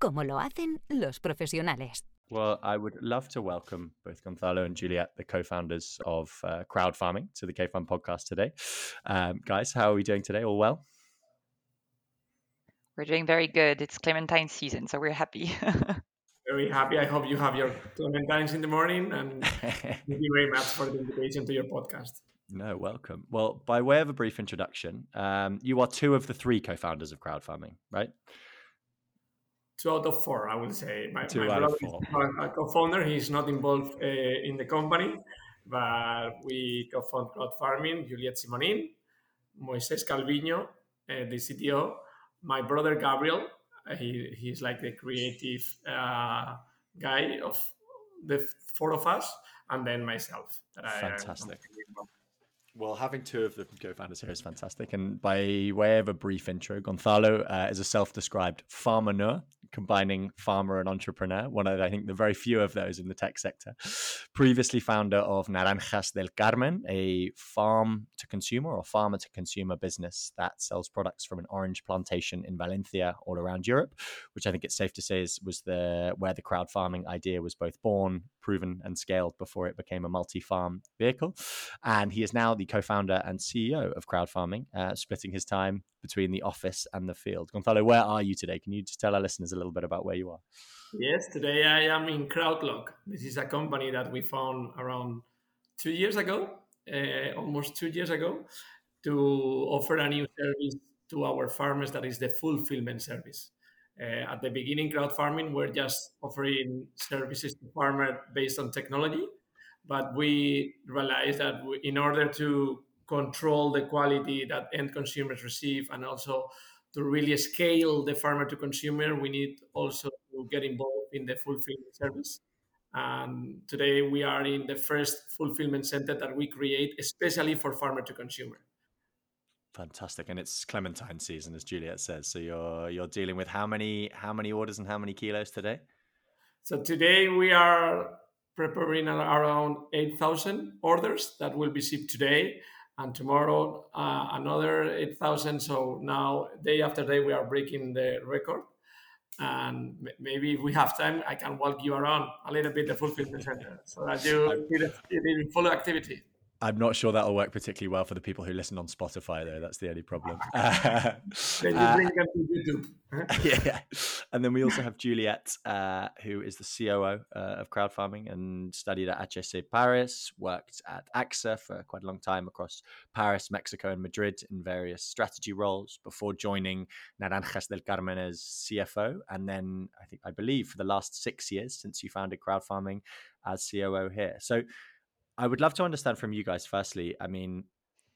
como lo hacen los profesionales. Well, I would love to welcome both Gonzalo and Juliette, the co-founders of uh, Crowd Farming, to the K-Fund podcast today. Um, guys, how are we doing today? All well? We're doing very good. It's Clementine season, so we're happy. very happy. I hope you have your Clementines in the morning, and thank you very much for the invitation to your podcast. No, welcome. Well, by way of a brief introduction, um, you are two of the three co-founders of Crowd Farming, right? Two out of four, I would say. My, two my out brother of four. is co-founder. He's not involved uh, in the company, but we co-found Crowd Farming, Juliette Simonin, Moises Calviño, uh, the CTO, my brother Gabriel. Uh, he, he's like the creative uh, guy of the four of us, and then myself. Fantastic. Well, having two of the co-founders here is fantastic. And by way of a brief intro, Gonzalo uh, is a self-described farmer combining farmer and entrepreneur, one of, I think, the very few of those in the tech sector. Previously founder of Naranjas del Carmen, a farm to consumer or farmer to consumer business that sells products from an orange plantation in Valencia all around Europe, which I think it's safe to say is, was the where the crowd farming idea was both born, proven, and scaled before it became a multi-farm vehicle. And he is now the co-founder and CEO of crowd farming, uh, splitting his time between the office and the field. Gonzalo, where are you today? Can you just tell our listeners a little bit about where you are? Yes, today I am in Crowdlock. This is a company that we found around two years ago, uh, almost two years ago, to offer a new service to our farmers that is the fulfillment service. Uh, at the beginning, crowd farming, we're just offering services to farmers based on technology, but we realized that we, in order to control the quality that end consumers receive and also to really scale the farmer to consumer, we need also to get involved in the fulfillment service. And today we are in the first fulfillment center that we create especially for farmer to consumer. Fantastic, and it's Clementine season, as Juliette says. So you're you're dealing with how many how many orders and how many kilos today? So today we are preparing around eight thousand orders that will be shipped today, and tomorrow uh, another 8,000. So now, day after day, we are breaking the record. And maybe if we have time, I can walk you around a little bit the fulfillment center so that you see the full activity. I'm not sure that'll work particularly well for the people who listen on Spotify, though. That's the only problem. then you uh, bring them to YouTube. yeah, And then we also have Juliette, uh, who is the COO uh, of crowd farming and studied at HEC Paris, worked at AXA for quite a long time across Paris, Mexico, and Madrid in various strategy roles before joining Naranjas del Carmen as CFO. And then I think, I believe, for the last six years since you founded crowd farming as COO here. So, I would love to understand from you guys, firstly, I mean,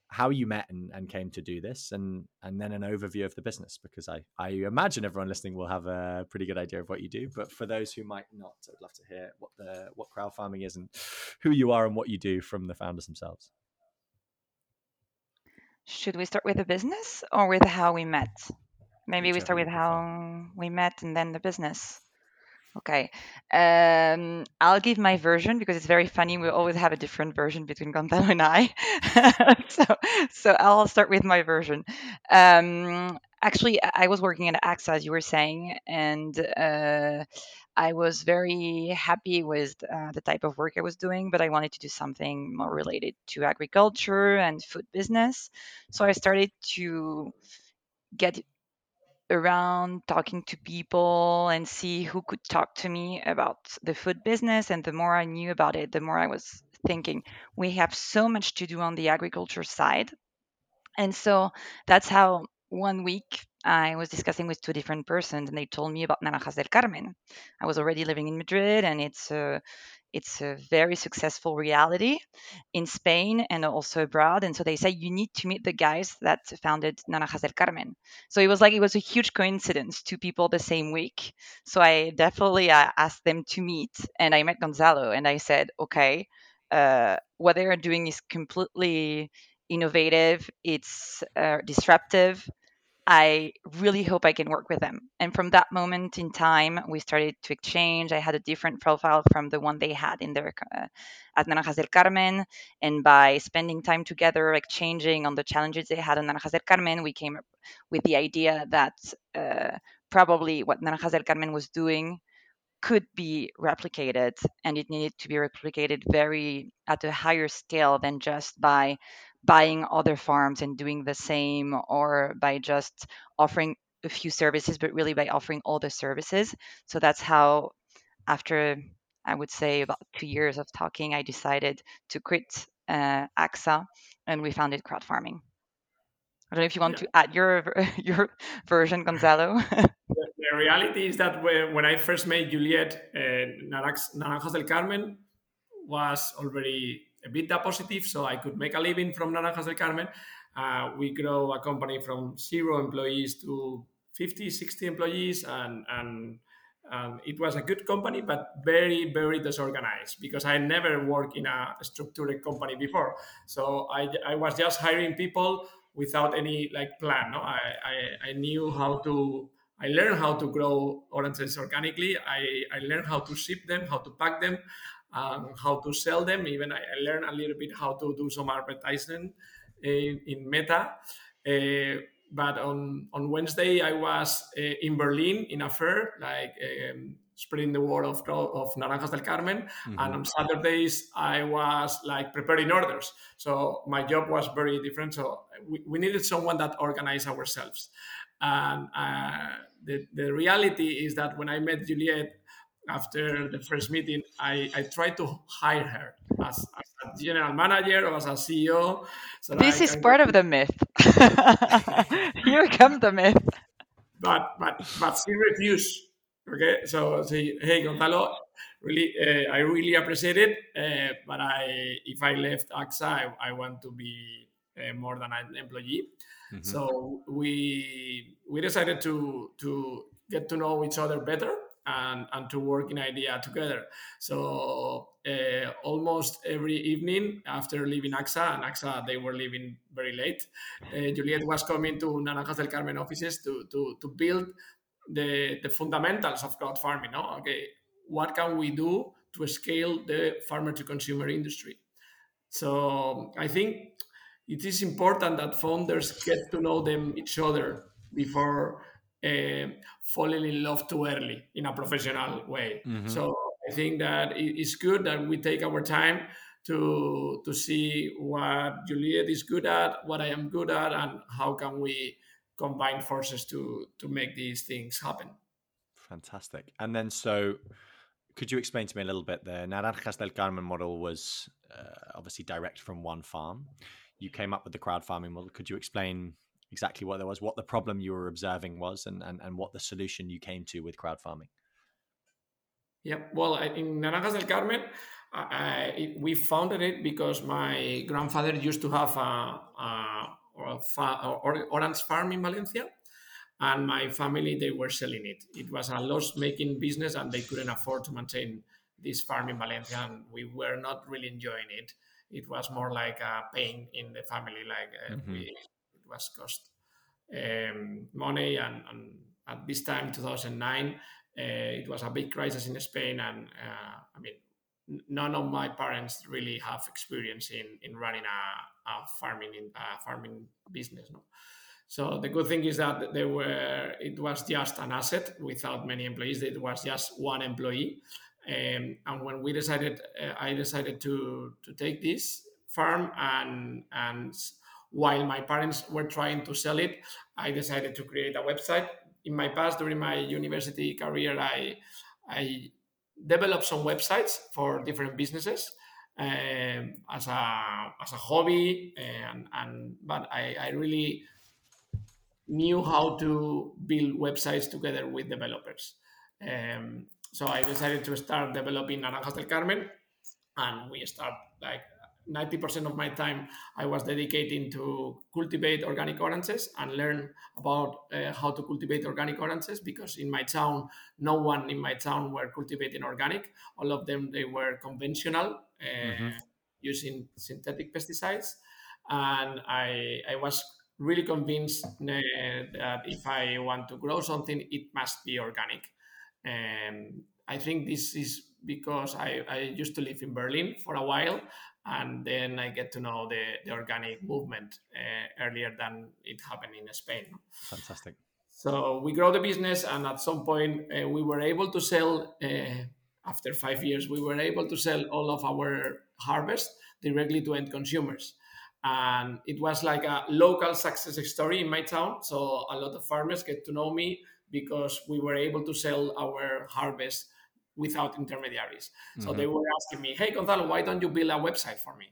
how you met and, and came to do this and and then an overview of the business because I, I imagine everyone listening will have a pretty good idea of what you do. But for those who might not I'd love to hear what the what crowd farming is and who you are and what you do from the founders themselves. Should we start with the business or with how we met? Maybe we start with how we met and then the business Okay. Um, I'll give my version because it's very funny. We always have a different version between Gonzalo and I. so, so I'll start with my version. Um, actually, I was working at AXA, as you were saying, and uh, I was very happy with uh, the type of work I was doing, but I wanted to do something more related to agriculture and food business. So I started to get around talking to people and see who could talk to me about the food business. And the more I knew about it, the more I was thinking we have so much to do on the agriculture side. And so that's how one week I was discussing with two different persons, and they told me about Naranjas del Carmen. I was already living in Madrid, and it's a it's a very successful reality in Spain and also abroad. And so they said you need to meet the guys that founded Naranjas del Carmen. So it was like it was a huge coincidence, two people the same week. So I definitely uh, asked them to meet, and I met Gonzalo, and I said, okay, uh, what they are doing is completely innovative. It's uh, disruptive I really hope I can work with them. And from that moment in time, we started to exchange. I had a different profile from the one they had in their uh, at Naranjas del Carmen. And by spending time together, exchanging on the challenges they had in Naranjas del Carmen, we came up with the idea that uh, probably what Naranjas del Carmen was doing could be replicated and it needed to be replicated very at a higher scale than just by buying other farms and doing the same or by just offering a few services but really by offering all the services. So that's how after i would say about two years of talking i decided to quit uh, axa and we founded crowd farming. I don't know if you want yeah. to add your your version gonzalo. The, reality is that when, i first met juliette uh, naranjas del carmen was already EBITDA positive, so I could make a living from Naranjas del Carmen. Uh, we grow a company from zero employees to 50, 60 employees, and, and um, it was a good company, but very, very disorganized because I never worked in a structured company before. So I, I was just hiring people without any like plan. No, I, I, I knew how to. I learned how to grow oranges organically. I, I learned how to ship them, how to pack them, um, how to sell them. Even I, I, learned a little bit how to do some advertising in, in Meta. Uh, but on, on Wednesday, I was uh, in Berlin in a fair, like um, spreading the word of, of Naranjas del Carmen. Mm-hmm. And on Saturdays, I was like preparing orders. So my job was very different. So we, we needed someone that organized ourselves. And uh, the, the reality is that when I met Juliette, after the first meeting, I, I tried to hire her as, as a general manager or as a CEO. So this is part of the myth. Here comes the myth. But but but she refused. Okay, so say, hey Gonzalo, really, uh, I really appreciate it, uh, but I if I left AXA, I, I want to be uh, more than an employee. Mm-hmm. So we we decided to to get to know each other better and, and to work in idea together. So uh, almost every evening after leaving AXA, and AXA they were leaving very late, uh, Juliette was coming to Naranjas del Carmen offices to, to, to build the, the fundamentals of crowd farming. No? Okay, what can we do to scale the farmer to consumer industry? So I think it is important that founders get to know them each other before uh, falling in love too early in a professional way. Mm-hmm. So I think that it's good that we take our time to to see what Juliette is good at, what I am good at, and how can we combine forces to to make these things happen. Fantastic. And then so could you explain to me a little bit the Naranjas del Carmen model was uh, obviously direct from one farm. You came up with the crowd farming model. Could you explain exactly what there was, what the problem you were observing was, and, and, and what the solution you came to with crowd farming. Yeah, well, in Naranjas del Carmen, I, we founded it because my grandfather used to have a, a, a, a orange farm in Valencia, and my family they were selling it. It was a loss-making business, and they couldn't afford to maintain this farm in Valencia, and we were not really enjoying it. It was more like a pain in the family, like uh, mm-hmm. we was cost um, money. And, and, at this time, 2009, uh, it was a big crisis in Spain. And uh, I mean, none of my parents really have experience in, in running a, a farming in, a farming business. No? So the good thing is that they were it was just an asset without many employees. It was just one employee. Um, and when we decided, uh, I decided to to take this farm and and while my parents were trying to sell it, I decided to create a website. In my past, during my university career, I, I developed some websites for different businesses um, as, a, as a hobby. And, and but I, I really knew how to build websites together with developers. Um, so I decided to start developing Naranjas del Carmen, and we start like 90% of my time I was dedicating to cultivate organic oranges and learn about uh, how to cultivate organic oranges because in my town, no one in my town were cultivating organic. All of them, they were conventional uh, mm-hmm. using synthetic pesticides. And I, I was really convinced uh, that if I want to grow something, it must be organic. And I think this is because I, I used to live in Berlin for a while and then I get to know the, the organic movement uh, earlier than it happened in Spain. Fantastic. So we grow the business, and at some point uh, we were able to sell. Uh, after five years, we were able to sell all of our harvest directly to end consumers, and it was like a local success story in my town. So a lot of farmers get to know me because we were able to sell our harvest without intermediaries. So mm-hmm. they were asking me, "Hey, Gonzalo, why don't you build a website for me?"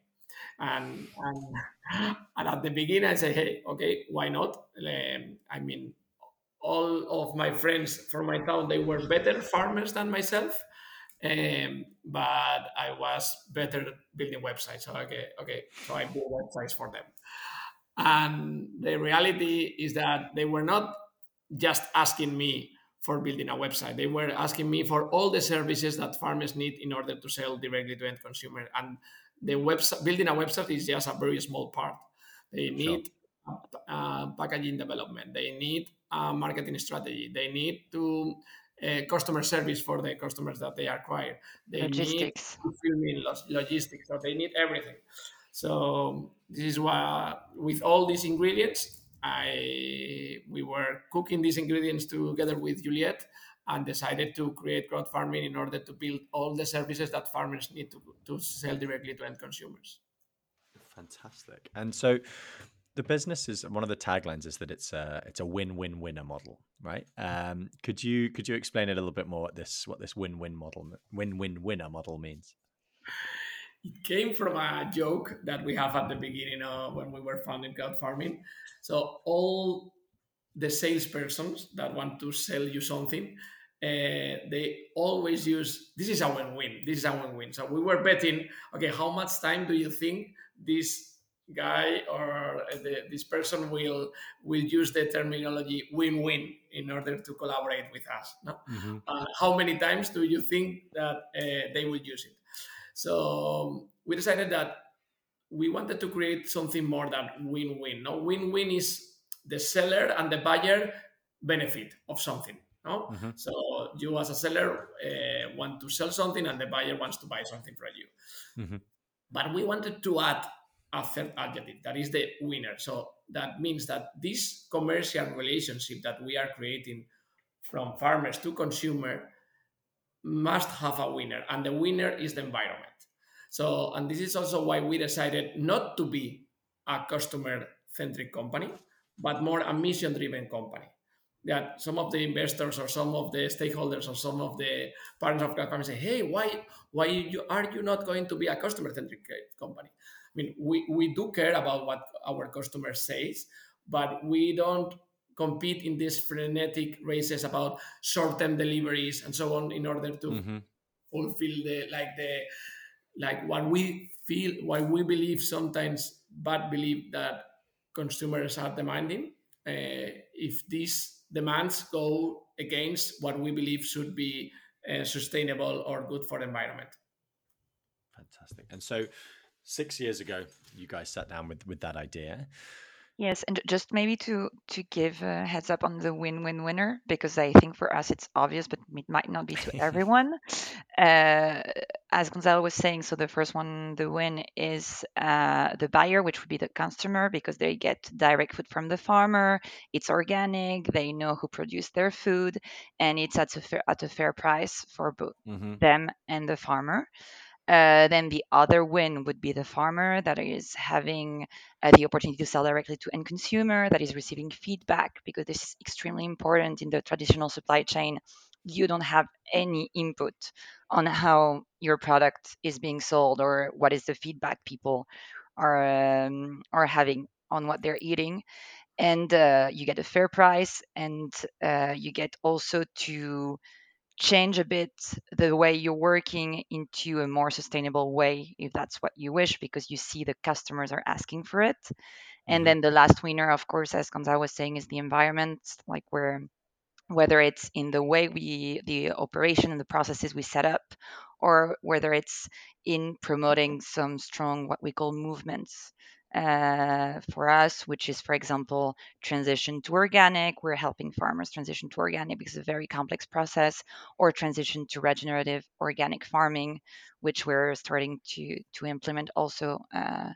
And and, and at the beginning, I say, "Hey, okay, why not?" Um, I mean, all of my friends from my town they were better farmers than myself, um, but I was better building websites. So okay, okay, so I built websites for them. And the reality is that they were not just asking me for building a website. They were asking me for all the services that farmers need in order to sell directly to end consumer. And the website building a website is just a very small part. They need sure. uh, packaging development. They need a marketing strategy. They need to uh, customer service for the customers that they acquire. They logistics. need logistics. So they need everything. So this is why, with all these ingredients, I we were cooking these ingredients together with Juliette and decided to create crowd farming in order to build all the services that farmers need to, to sell directly to end consumers. Fantastic. And so the business is one of the taglines is that it's a it's a win-win winner model, right? Um, could you could you explain a little bit more what this what this win-win model win-win winner model means? It came from a joke that we have at the beginning of when we were founding crowd farming. So all the salespersons that want to sell you something, uh, they always use this is a win-win. This is a win-win. So we were betting, okay, how much time do you think this guy or the, this person will will use the terminology win-win in order to collaborate with us? No? Mm-hmm. Uh, how many times do you think that uh, they will use it? So we decided that we wanted to create something more than win-win. No, win-win is the seller and the buyer benefit of something. No, mm-hmm. so you as a seller uh, want to sell something, and the buyer wants to buy something from you. Mm-hmm. But we wanted to add a third adjective that is the winner. So that means that this commercial relationship that we are creating from farmers to consumer must have a winner, and the winner is the environment. So, and this is also why we decided not to be a customer centric company, but more a mission driven company. That some of the investors or some of the stakeholders or some of the partners of company say, hey, why, why you, are you not going to be a customer centric company? I mean, we, we do care about what our customers says, but we don't compete in these frenetic races about short-term deliveries and so on in order to mm-hmm. fulfill the like the like what we feel, what we believe sometimes, but believe that consumers are demanding. Uh, if these demands go against what we believe should be uh, sustainable or good for the environment. Fantastic. And so, six years ago, you guys sat down with with that idea. Yes, and just maybe to to give a heads up on the win-win winner because I think for us it's obvious, but it might not be to everyone. uh, as Gonzalo was saying, so the first one, the win is uh, the buyer, which would be the customer, because they get direct food from the farmer. It's organic. They know who produced their food, and it's at a fair, at a fair price for both mm-hmm. them and the farmer. Uh, then the other win would be the farmer that is having uh, the opportunity to sell directly to end consumer, that is receiving feedback because this is extremely important in the traditional supply chain. You don't have any input on how your product is being sold or what is the feedback people are um, are having on what they're eating. and uh, you get a fair price and uh, you get also to change a bit the way you're working into a more sustainable way if that's what you wish because you see the customers are asking for it and Mhm. then the last winner of course as Gonzalo was saying is the environment like where whether it's in the way we the operation and the processes we set up or whether it's in promoting some strong what we call movements uh, for us which is for example transition to organic we're helping farmers transition to organic because it's a very complex process or transition to regenerative organic farming which we're starting to to implement also uh,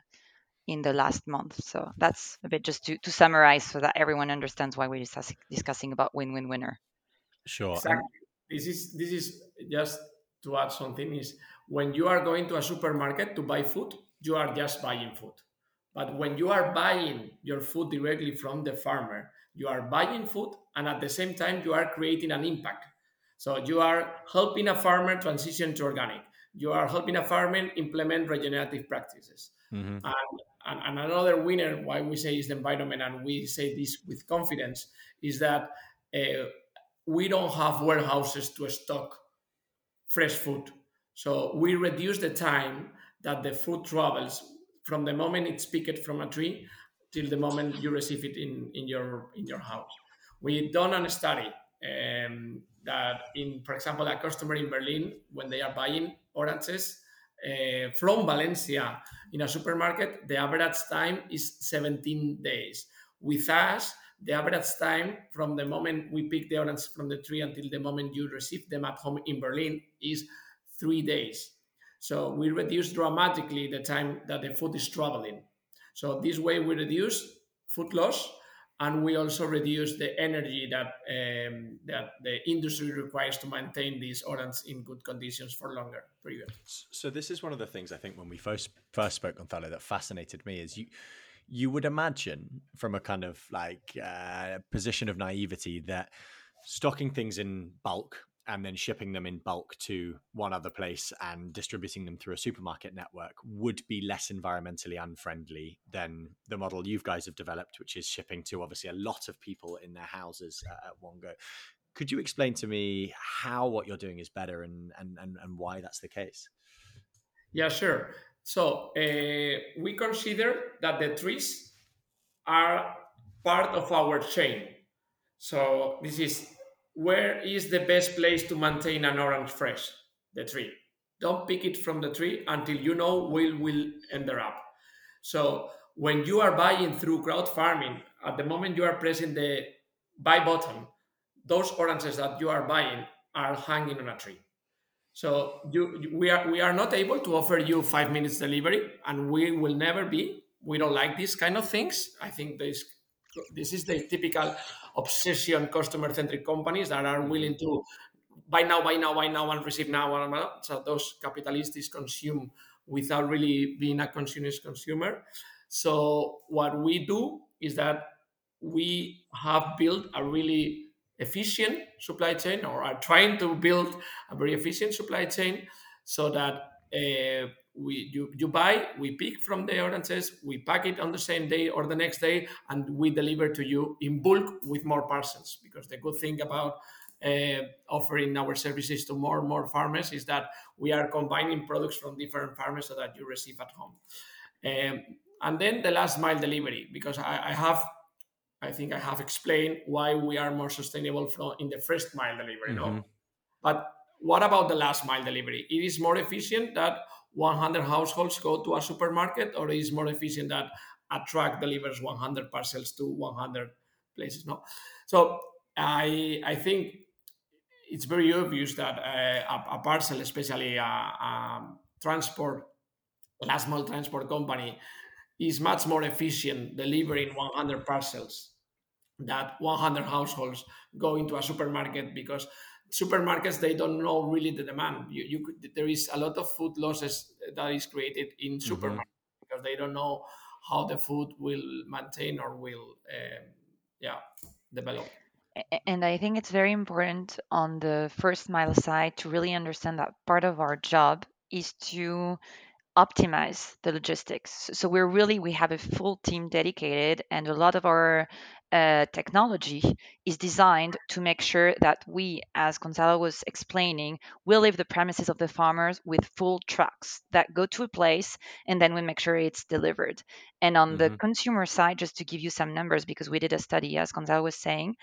in the last month. So that's a bit just to, to summarize so that everyone understands why we're discuss, discussing about win-win winner. Sure. And Exactly. This is this is just to add something is when you are going to a supermarket to buy food, you are just buying food. But when you are buying your food directly from the farmer, you are buying food and at the same time you are creating an impact. So you are helping a farmer transition to organic. You are helping a farmer implement regenerative practices. Mhm. And, and, and another winner, why we say is the environment, and we say this with confidence, is that uh, we don't have warehouses to stock fresh food. So we reduce the time that the food travels from the moment it's picked from a tree till the moment you receive it in, in your in your house. We've done a study um, that in, for example, a customer in Berlin, when they are buying oranges uh, from Valencia in a supermarket, the average time is 17 days. With us, the average time from the moment we pick the orange from the tree until the moment you receive them at home in Berlin is three days. So we reduce dramatically the time that the food is traveling. So this way we reduce food loss and we also reduce the energy that um, that the industry requires to maintain these oranges in good conditions for longer periods. So this is one of the things I think when we first first spoke, on Gonzalo, that fascinated me is you you would imagine from a kind of like uh, position of naivety that stocking things in bulk and then shipping them in bulk to one other place and distributing them through a supermarket network would be less environmentally unfriendly than the model you guys have developed, which is shipping to obviously a lot of people in their houses uh, at one go. Could you explain to me how what you're doing is better and and and, and why that's the case? Yeah, sure. So uh, we consider that the trees are part of our chain. So this is where is the best place to maintain an orange fresh? The tree. Don't pick it from the tree until you know where will end up. So when you are buying through crowd farming, at the moment you are pressing the buy button, those oranges that you are buying are hanging on a tree. So you, we are we are not able to offer you five minutes delivery, and we will never be. We don't like these kind of things. I think this this is the typical obsession customer centric companies that are willing to buy now, buy now, buy now, and receive now. And. So those capitalists consume without really being a consumers consumer. So what we do is that we have built a really efficient supply chain or are trying to build a very efficient supply chain so that uh, we you, you buy we pick from the oranges we pack it on the same day or the next day and we deliver to you in bulk with more parcels because the good thing about uh, offering our services to more and more farmers is that we are combining products from different farmers so that you receive at home um, and then the last mile delivery because I, I have I think I have explained why we are more sustainable from in the first mile delivery. Mhm. No, but what about the last mile delivery? It is more efficient that 100 households go to a supermarket, or is more efficient that a truck delivers 100 parcels to 100 places. No, so I I think it's very obvious that uh, a, a parcel, especially a, a transport last mile transport company, is much more efficient delivering 100 parcels that 100 households go into a supermarket because supermarkets they don't know really the demand. You, you could, there is a lot of food losses that is created in supermarkets because they don't know how the food will maintain or will um, yeah develop. A- And I think it's very important on the first mile side to really understand that part of our job is to optimize the logistics. So we're really we have a full team dedicated, and a lot of our uh, technology is designed to make sure that we, as Gonzalo was explaining, will leave the premises of the farmers with full trucks that go to a place and then we make sure it's delivered. And on mm-hmm. the consumer side, just to give you some numbers, because we did a study, as Gonzalo was saying,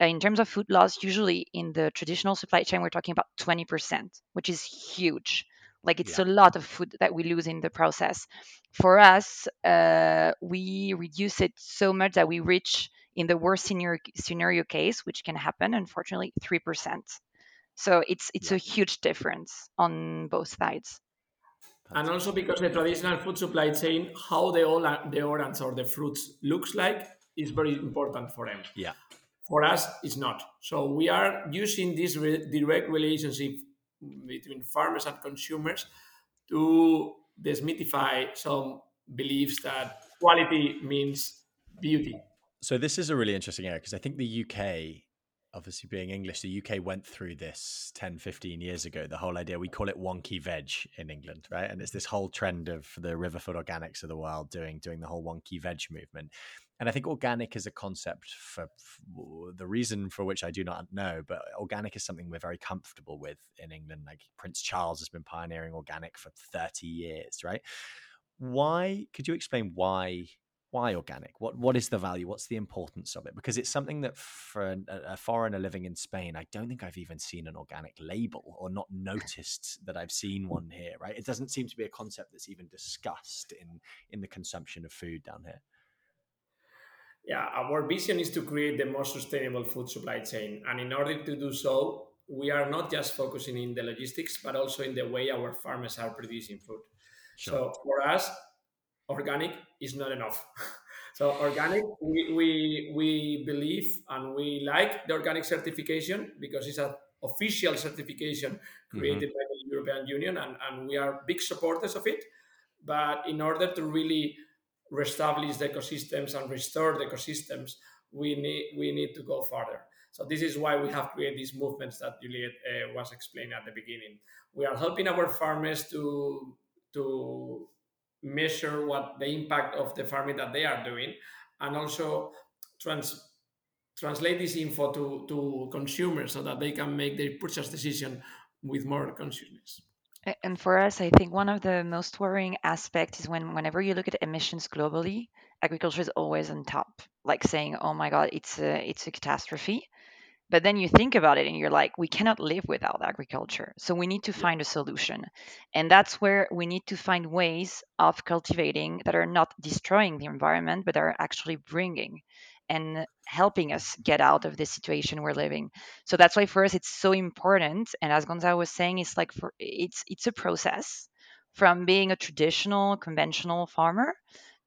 uh, in terms of food loss, usually in the traditional supply chain, we're talking about 20%, which is huge. Like it's yeah. a lot of food that we lose in the process. For us, uh, we reduce it so much that we reach in the worst scenario, scenario case, which can happen, unfortunately, 3%. So it's it's yeah. a huge difference on both sides. And also because the traditional food supply chain, how the the orange or the fruits looks like is very important for them. Yeah. For us, it's not. So we are using this re- direct relationship between farmers and consumers to demystify some beliefs that quality means beauty so this is a really interesting area because I think the UK, obviously being English, the UK went through this 10, 15 years ago. The whole idea, we call it wonky veg in England, right? And it's this whole trend of the Riverford Organics of the world doing doing the whole wonky veg movement. And I think organic is a concept for, for, the reason for which I do not know, but organic is something we're very comfortable with in England. Like Prince Charles has been pioneering organic for 30 years, right? Why could you explain why why organic? What what is the value? What's the importance of it? Because it's something that for a, foreigner living in Spain, I don't think I've even seen an organic label or not noticed that I've seen mm. one here. Right? It doesn't seem to be a concept that's even discussed in in the consumption of food down here. Yeah, our vision is to create the most sustainable food supply chain, and in order to do so, we are not just focusing in the logistics, but also in the way our farmers are producing food. Sure. So for us, organic is not enough. so organic, we, we, we believe and we like the organic certification because it's an official certification created mm-hmm. by the European Union and, and we are big supporters of it. But in order to really reestablish the ecosystems and restore the ecosystems, we need we need to go further. So this is why we have created these movements that Juliette uh, was explaining at the beginning. We are helping our farmers to to measure what the impact of the farming that they are doing and also trans translate this info to, to consumers so that they can make their purchase decision with more consciousness. And for us, I think one of the most worrying aspects is when whenever you look at emissions globally, agriculture is always on top, like saying, "Oh my God, it's a it's a catastrophe." But then you think about it and you're like, we cannot live without agriculture. So we need to find a solution. And that's where we need to find ways of cultivating that are not destroying the environment, but are actually bringing and helping us get out of this situation we're living. So that's why for us it's so important. And as Gonzalo was saying, it's like for it's it's a process from being a traditional conventional farmer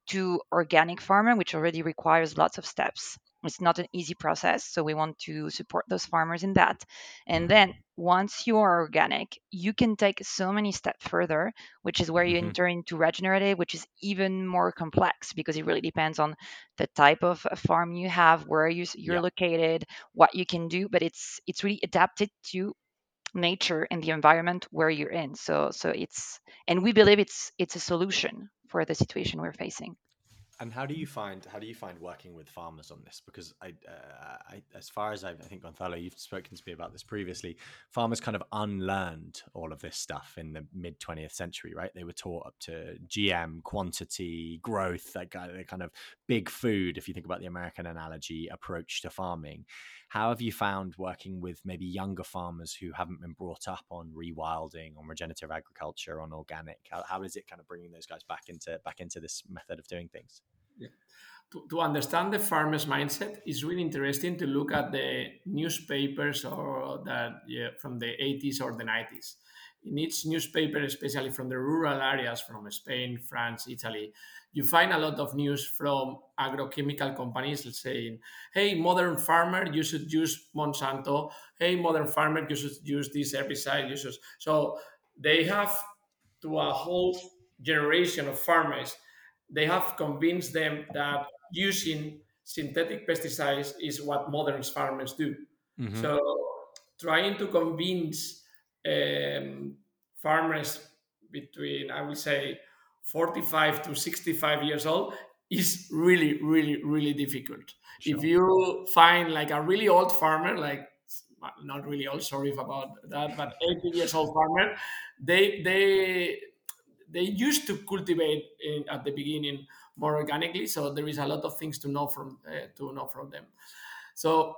to organic farmer, which already requires lots of steps. It's not an easy process, so we want to support those farmers in that. And then once you are organic, you can take so many steps further, which is where you mm-hmm. enter into regenerative, which is even more complex because it really depends on the type of farm you have, where you, you're yeah. located, what you can do. But it's it's really adapted to nature and the environment where you're in. So so it's and we believe it's it's a solution for the situation we're facing. And how do you find how do you find working with farmers on this? Because I, uh, I as far as I've, I think Gonzalo, you've spoken to me about this previously. Farmers kind of unlearned all of this stuff in the mid twentieth century, right? They were taught up to GM, quantity, growth, that kind of big food. If you think about the American analogy approach to farming, how have you found working with maybe younger farmers who haven't been brought up on rewilding, on regenerative agriculture, on organic? How, how is it kind of bringing those guys back into back into this method of doing things? Yeah. To, to understand the farmer's mindset, it's really interesting to look at the newspapers or that yeah, from the 80s or the 90s in each newspaper, especially from the rural areas from Spain, France, Italy, you find a lot of news from agrochemical companies saying, hey, modern farmer, you should use Monsanto. Hey, modern farmer, you should use this herbicide. You should. So they have to a whole generation of farmers, they have convinced them that using synthetic pesticides is what modern farmers do. Mm-hmm. So trying to convince um, farmers between, I would say, 45 to 65 years old is really, really, really difficult. Sure. If you find like a really old farmer, like not really old, sorry about that, but 80 years old farmer, they they they used to cultivate in, at the beginning more organically. So there is a lot of things to know from uh, to know from them. So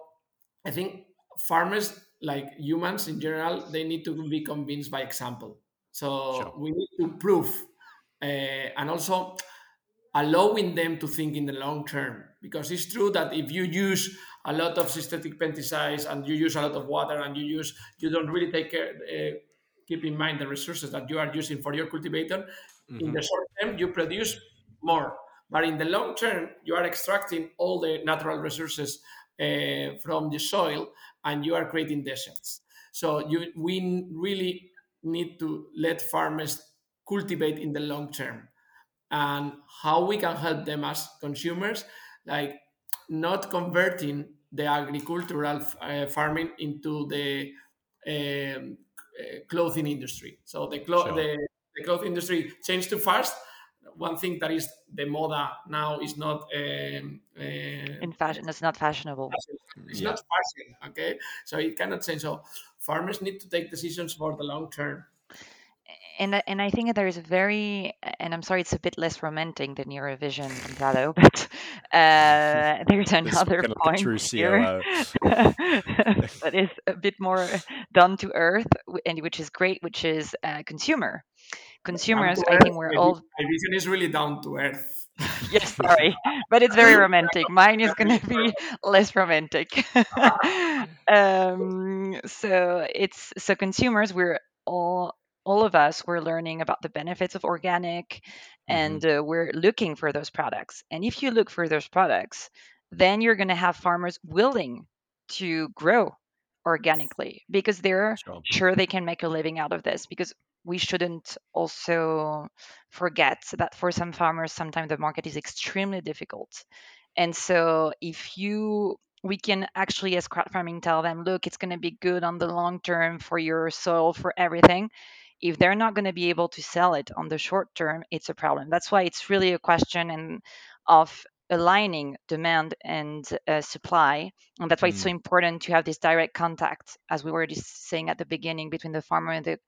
I think farmers, like humans in general, they need to be convinced by example. So sure. we need to prove, uh, and also allowing them to think in the long term. Because it's true that if you use a lot of synthetic pesticides and you use a lot of water and you use you don't really take care. Uh, keep in mind the resources that you are using for your cultivator. Mm-hmm. In the short term, you produce more, but in the long term, you are extracting all the natural resources uh, from the soil and you are creating deserts. So you, we really need to let farmers cultivate in the long term. And how we can help them as consumers, like not converting the agricultural uh, farming into the um, uh, clothing industry. So the, clo- sure. the, the cloth industry changed too fast one thing that is the moda now is not um, uh, in fashion. It's not fashionable. It's yeah. not fashion. Okay, so it cannot change. So farmers need to take decisions for the long term. And and I think there is a very and I'm sorry it's a bit less romantic than Eurovision Gonzalo, but uh, there's another point here that is a bit more down to earth and which is great, which is uh, consumer consumers, I think we're all. My vision is really down to earth. yes, sorry, but it's very romantic. Mine is going to be less romantic. um, so it's so consumers. We're all all of us we're learning about the benefits of organic and mm-hmm. uh, we're looking for those products and if you look for those products then you're going to have farmers willing to grow organically because they're sure. sure they can make a living out of this because we shouldn't also forget that for some farmers, sometimes the market is extremely difficult. And so if you we can actually as crowd farming tell them look it's going to be good on the long term for your soil for everything if they're not going to be able to sell it on the short term it's a problem that's why it's really a question and of aligning demand and uh, supply and that's why mm. it's so mm. important to have this direct contact as we were just saying at the beginning between the farmer and the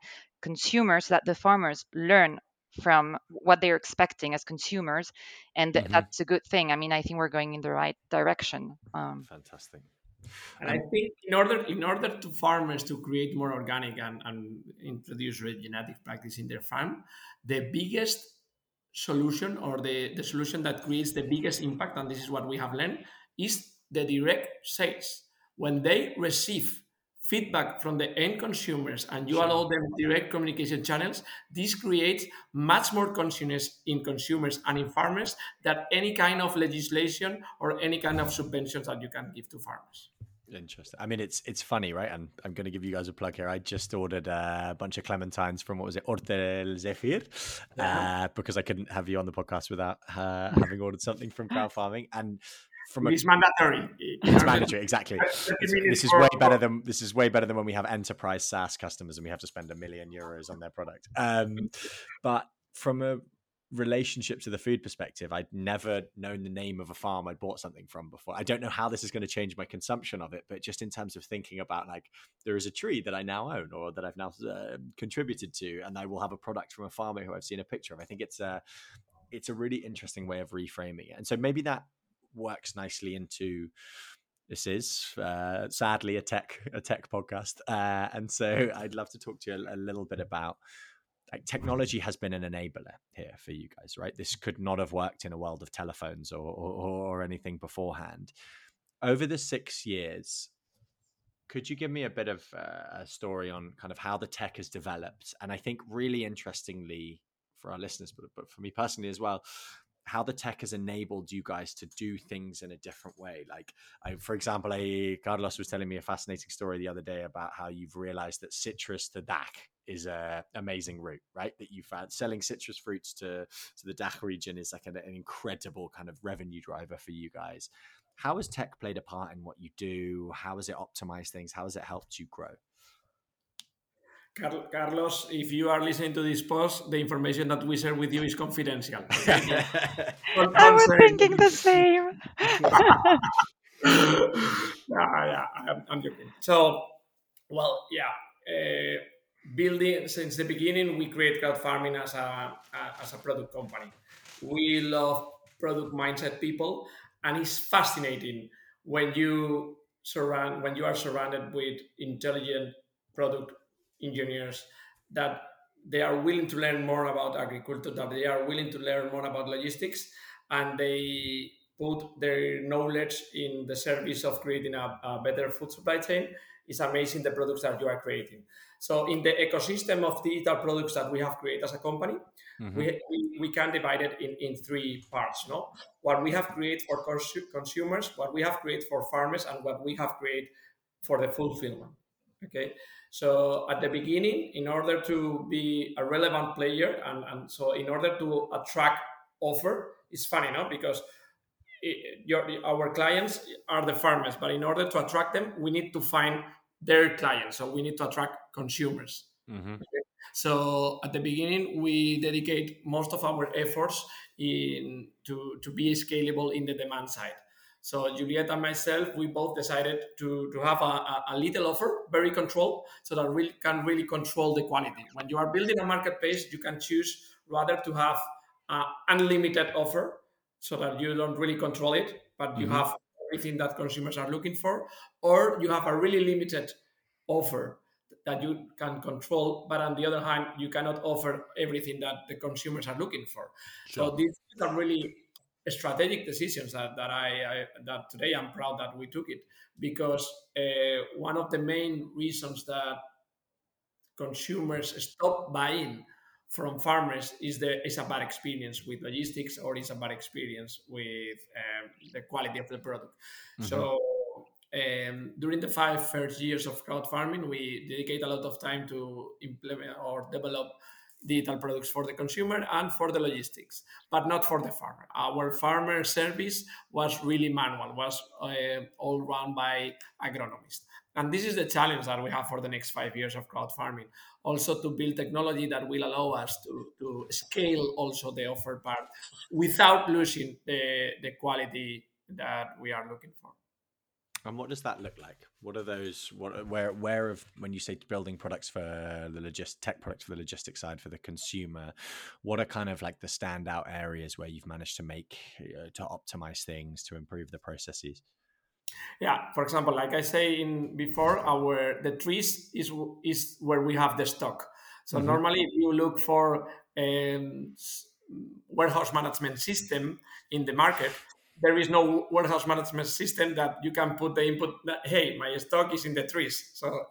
consumer so that the farmers learn from what they're expecting as consumers and th- mm-hmm. that's a good thing i mean i think we're going in the right direction um, fantastic and I think in order in order to farmers to create more organic and, and introduce regenerative practice in their farm, the biggest solution or the, the solution that creates the biggest impact, and this is what we have learned, is the direct sales. When they receive feedback from the end consumers and you sure. allow them direct communication channels, this creates much more consciousness in consumers and in farmers than any kind of legislation or any kind of subventions that you can give to farmers. Interesting. I mean, it's it's funny, right? And I'm going to give you guys a plug here. I just ordered a bunch of clementines from what was it, Hortel Zephyr, yeah. uh, because I couldn't have you on the podcast without uh, having ordered something from crowd farming. And from a, it's mandatory. It's mandatory, exactly. this is way better than this is way better than when we have enterprise SaaS customers and we have to spend a million euros on their product. Um, but from a relationship to the food perspective, I'd never known the name of a farm I'd bought something from before. I don't know how this is going to change my consumption of it, but just in terms of thinking about like there is a tree that I now own or that I've now uh, contributed to, and I will have a product from a farmer who I've seen a picture of. I think it's a it's a really interesting way of reframing it, and so maybe that works nicely into this is uh, sadly a tech a tech podcast, uh, and so I'd love to talk to you a, a little bit about like technology has been an enabler here for you guys, right? This could not have worked in a world of telephones or, or, or anything beforehand. Over the six years, could you give me a bit of uh, a story on kind of how the tech has developed? And I think really interestingly for our listeners, but, but for me personally as well, how the tech has enabled you guys to do things in a different way. Like, I, for example, I, Carlos was telling me a fascinating story the other day about how you've realized that citrus to DACH is a amazing route, right? That you found selling citrus fruits to to the DACH region is like an, an incredible kind of revenue driver for you guys. How has tech played a part in what you do? How has it optimized things? How has it helped you grow? Carlos, if you are listening to this post, the information that we share with you is confidential. I was thinking the same. yeah, yeah, I'm, I'm, joking. So, well, yeah, uh, building since the beginning, we create crowd farming as a, a as a product company. We love product mindset people, and it's fascinating when you surround when you are surrounded with intelligent product engineers that they are willing to learn more about agriculture, that they are willing to learn more about logistics, and they put their knowledge in the service of creating a, a better food supply chain. It's amazing the products that you are creating. So in the ecosystem of digital products that we have created as a company, mm-hmm. we, we, we, can divide it in, in three parts. No, what we have created for cons- consumers, what we have created for farmers, and what we have created for the fulfillment. Okay, so at the beginning, in order to be a relevant player, and, and so in order to attract offer, it's funny, no, because it, your, our clients are the farmers, but in order to attract them, we need to find their clients. So we need to attract consumers. Mm-hmm. Okay? So at the beginning, we dedicate most of our efforts in to, to be scalable in the demand side. So Juliette and myself, we both decided to, to have a, a, little offer, very controlled, so that we can really control the quality. When you are building a marketplace, you can choose rather to have an unlimited offer so that you don't really control it, but you mm-hmm. have everything that consumers are looking for, or you have a really limited offer that you can control, but on the other hand, you cannot offer everything that the consumers are looking for. Sure. So these are really strategic decisions that, that I, I, that today I'm proud that we took it because uh, one of the main reasons that consumers stop buying from farmers is the is a bad experience with logistics or is a bad experience with um, the quality of the product. Mm-hmm. So um, during the five first years of crowd farming, we dedicate a lot of time to implement or develop digital products for the consumer and for the logistics, but not for the farmer. Our farmer service was really manual, was uh, all run by agronomists. And this is the challenge that we have for the next five years of crowd farming. Also, to build technology that will allow us to, to scale also the offer part without losing the, the quality that we are looking for. And what does that look like? What are those? What where where of when you say building products for the logist tech products for the logistics side for the consumer? What are kind of like the standout areas where you've managed to make uh, to optimize things to improve the processes? Yeah, for example, like I say in before, our the trees is is where we have the stock. So mm-hmm. normally, if you look for a um, warehouse management system in the market, there is no warehouse management system that you can put the input. That, hey, my stock is in the trees. So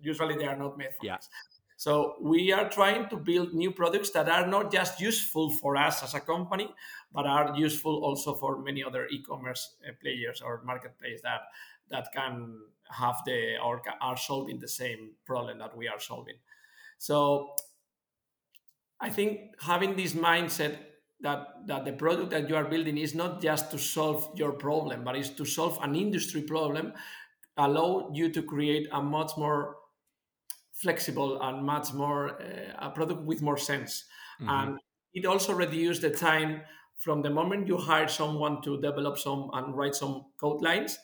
usually they are not made for yeah. This. So we are trying to build new products that are not just useful for us as a company, but are useful also for many other e-commerce uh, players or marketplace that that can have the or are solving the same problem that we are solving. So I think having this mindset that that the product that you are building is not just to solve your problem, but is to solve an industry problem, allow you to create a much more flexible and much more uh, a product with more sense mm-hmm. and it also reduces the time from the moment you hire someone to develop some and write some code lines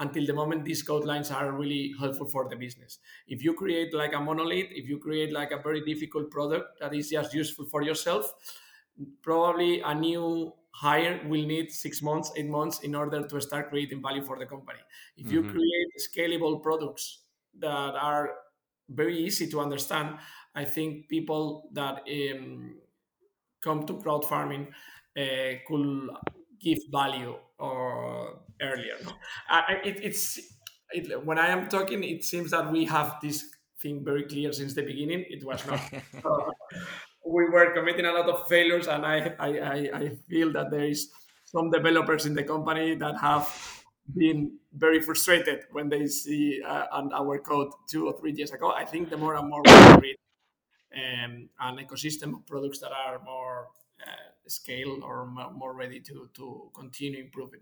until the moment these code lines are really helpful for the business if you create like a monolith if you create like a very difficult product that is just useful for yourself probably a new hire will need six months eight months in order to start creating value for the company if mm-hmm. you create scalable products that are very easy to understand. I think people that um, come to crowd farming could give value or earlier. Uh, it, it's it, when I am talking, it seems that we have this thing very clear since the beginning. It was not. uh, we were committing a lot of failures, and I, I, I, I feel that there is some developers in the company that have been very frustrated when they see uh, our code two or three years ago. I think the more and more we create um, an ecosystem of products that are more uh, scale or more ready to to continue improving.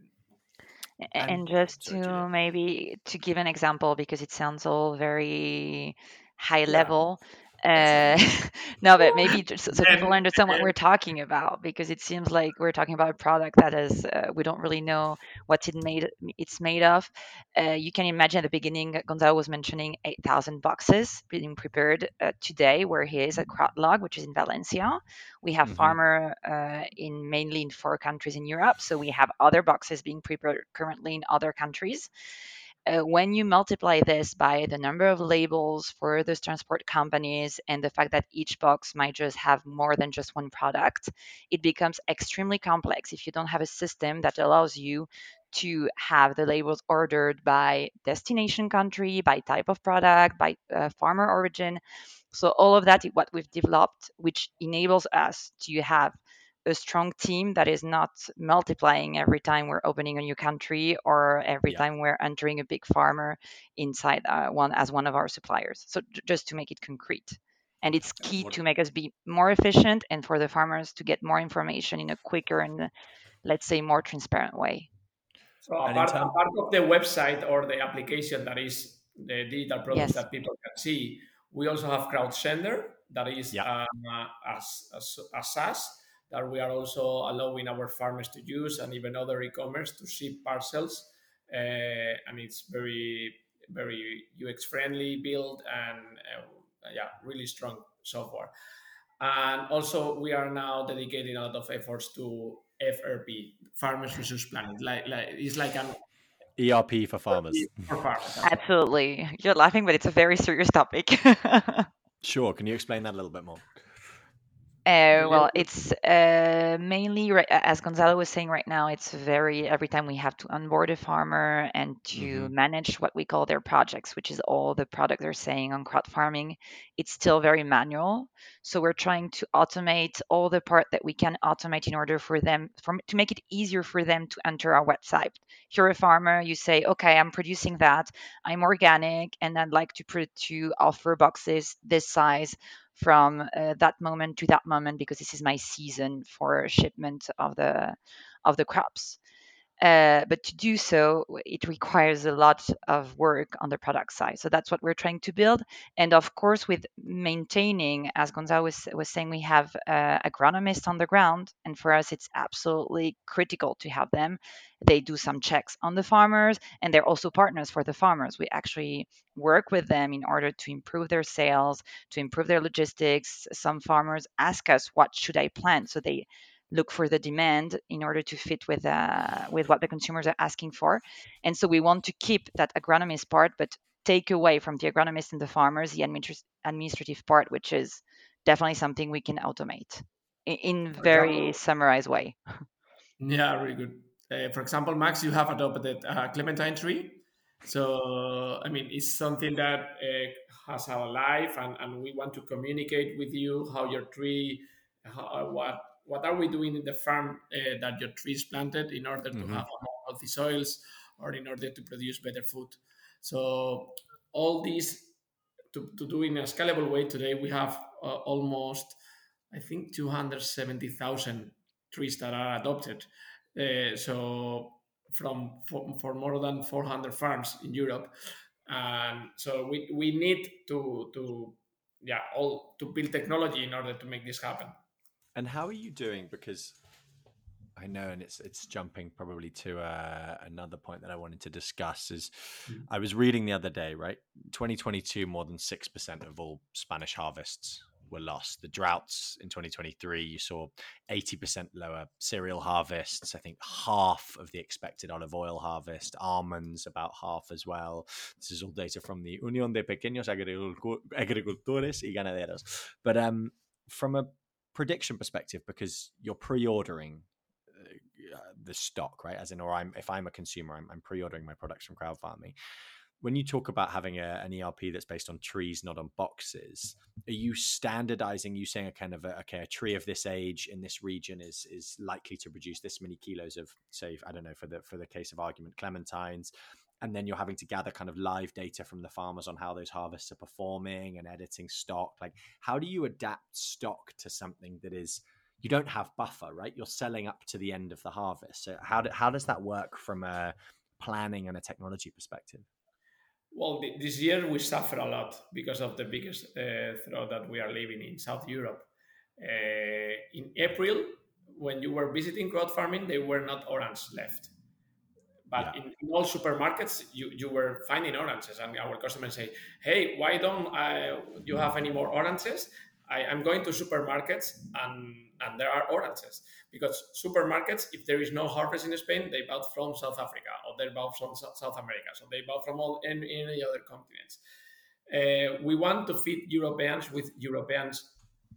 And, and just to maybe to give an example because it sounds all very high level uh, no, but maybe just so people understand what we're talking about because it seems like we're talking about a product that is uh, we don't really know what it made it's made of. Uh, you can imagine at the beginning, Gonzalo was mentioning 8,000 boxes being prepared uh, today, where he is at CrowdLog, which is in Valencia. We have mm-hmm. farmer uh, in mainly in four countries in Europe, so we have other boxes being prepared currently in other countries uh, when you multiply this by the number of labels for those transport companies and the fact that each box might just have more than just one product, it becomes extremely complex if you don't have a system that allows you to have the labels ordered by destination country, by type of product, by uh, farmer origin. So all of that is what we've developed, which enables us to have a strong team that is not multiplying every time we're opening a new country or every yeah. time we're entering a big farmer inside uh, one as one of our suppliers. So j- just to make it concrete. And it's key what... to make us be more efficient and for the farmers to get more information in a quicker and let's say more transparent way. So apart, term- apart of the website or the application that is the digital products yes. that people can see, we also have CrowdSender that is yeah. um, uh, as, a as SaaS that we are also allowing our farmers to use and even other e-commerce to ship parcels. Uh, and it's very, very UX friendly build and uh, yeah, really strong software. And also we are now dedicating a lot of efforts to FRP, Farmers Resource Planning. Like, like it's like an ERP for farmers. For farmers. Absolutely. You're laughing, but it's a very serious topic. sure. Can you explain that a little bit more? Uh, well, it's uh, mainly as Gonzalo was saying right now. It's very every time we have to onboard a farmer and to mm-hmm. manage what we call their projects, which is all the product they're saying on crowd farming. It's still very manual. So we're trying to automate all the part that we can automate in order for them for, to make it easier for them to enter our website. If you're a farmer, you say, okay, I'm producing that. I'm organic, and I'd like to put to offer boxes this size from uh, that moment to that moment because this is my season for shipment of the of the crops. Uh, but to do so, it requires a lot of work on the product side. So that's what we're trying to build. And of course, with maintaining, as Gonzalo was, was saying, we have uh, agronomists on the ground. And for us, it's absolutely critical to have them. They do some checks on the farmers, and they're also partners for the farmers. We actually work with them in order to improve their sales, to improve their logistics. Some farmers ask us, What should I plant? So they look for the demand in order to fit with uh, with what the consumers are asking for. And so we want to keep that agronomist part, but take away from the agronomist and the farmers the administ- administrative part, which is definitely something we can automate in, in very example, summarized way. Yeah, really good. Uh, for example, Max, you have adopted a clementine tree. So, I mean, it's something that uh, has our life, and, and we want to communicate with you how your tree, how, what what are we doing in the farm uh, that your trees planted in order to mm-hmm. have more healthy soils or in order to produce better food. So all these to, to do in a scalable way today, we have uh, almost, I think, 270,000 trees that are adopted. Uh, so from for, for, more than 400 farms in Europe. And so we, we need to, to yeah all to build technology in order to make this happen and how are you doing? Because I know, and it's it's jumping probably to uh, another point that I wanted to discuss. Is mm. I was reading the other day, right? 2022, more than six percent of all Spanish harvests were lost. The droughts in 2023, you saw 80% lower cereal harvests. I think half of the expected olive oil harvest, almonds about half as well. This is all data from the Unión de Pequeños Agricultores y Ganaderos. But um, from a prediction perspective because you're pre-ordering uh, the stock, right? As in, or I'm if I'm a consumer, I'm, I'm pre-ordering my products from crowd farming. When you talk about having a, an ERP that's based on trees, not on boxes, are you standardizing? You saying a kind of a, okay, a tree of this age in this region is is likely to produce this many kilos of, say, I don't know, for the for the case of argument, clementines and then you're having to gather kind of live data from the farmers on how those harvests are performing and editing stock like how do you adapt stock to something that is you don't have buffer right you're selling up to the end of the harvest so how, do, how does that work from a planning and a technology perspective well, this year we suffer a lot because of the biggest uh, that we are living in South Europe. Uh, in April, when you were visiting crowd farming, there were not orange left. But yeah. in, in, all supermarkets, you, you were finding oranges, and our customers say, "Hey, why don't uh, you have any more oranges?" I, am going to supermarkets and and there are oranges because supermarkets, if there is no harvest in Spain, they bought from South Africa or they bought from South America, so they bought from all any, any other continents. Uh, we want to feed Europeans with Europeans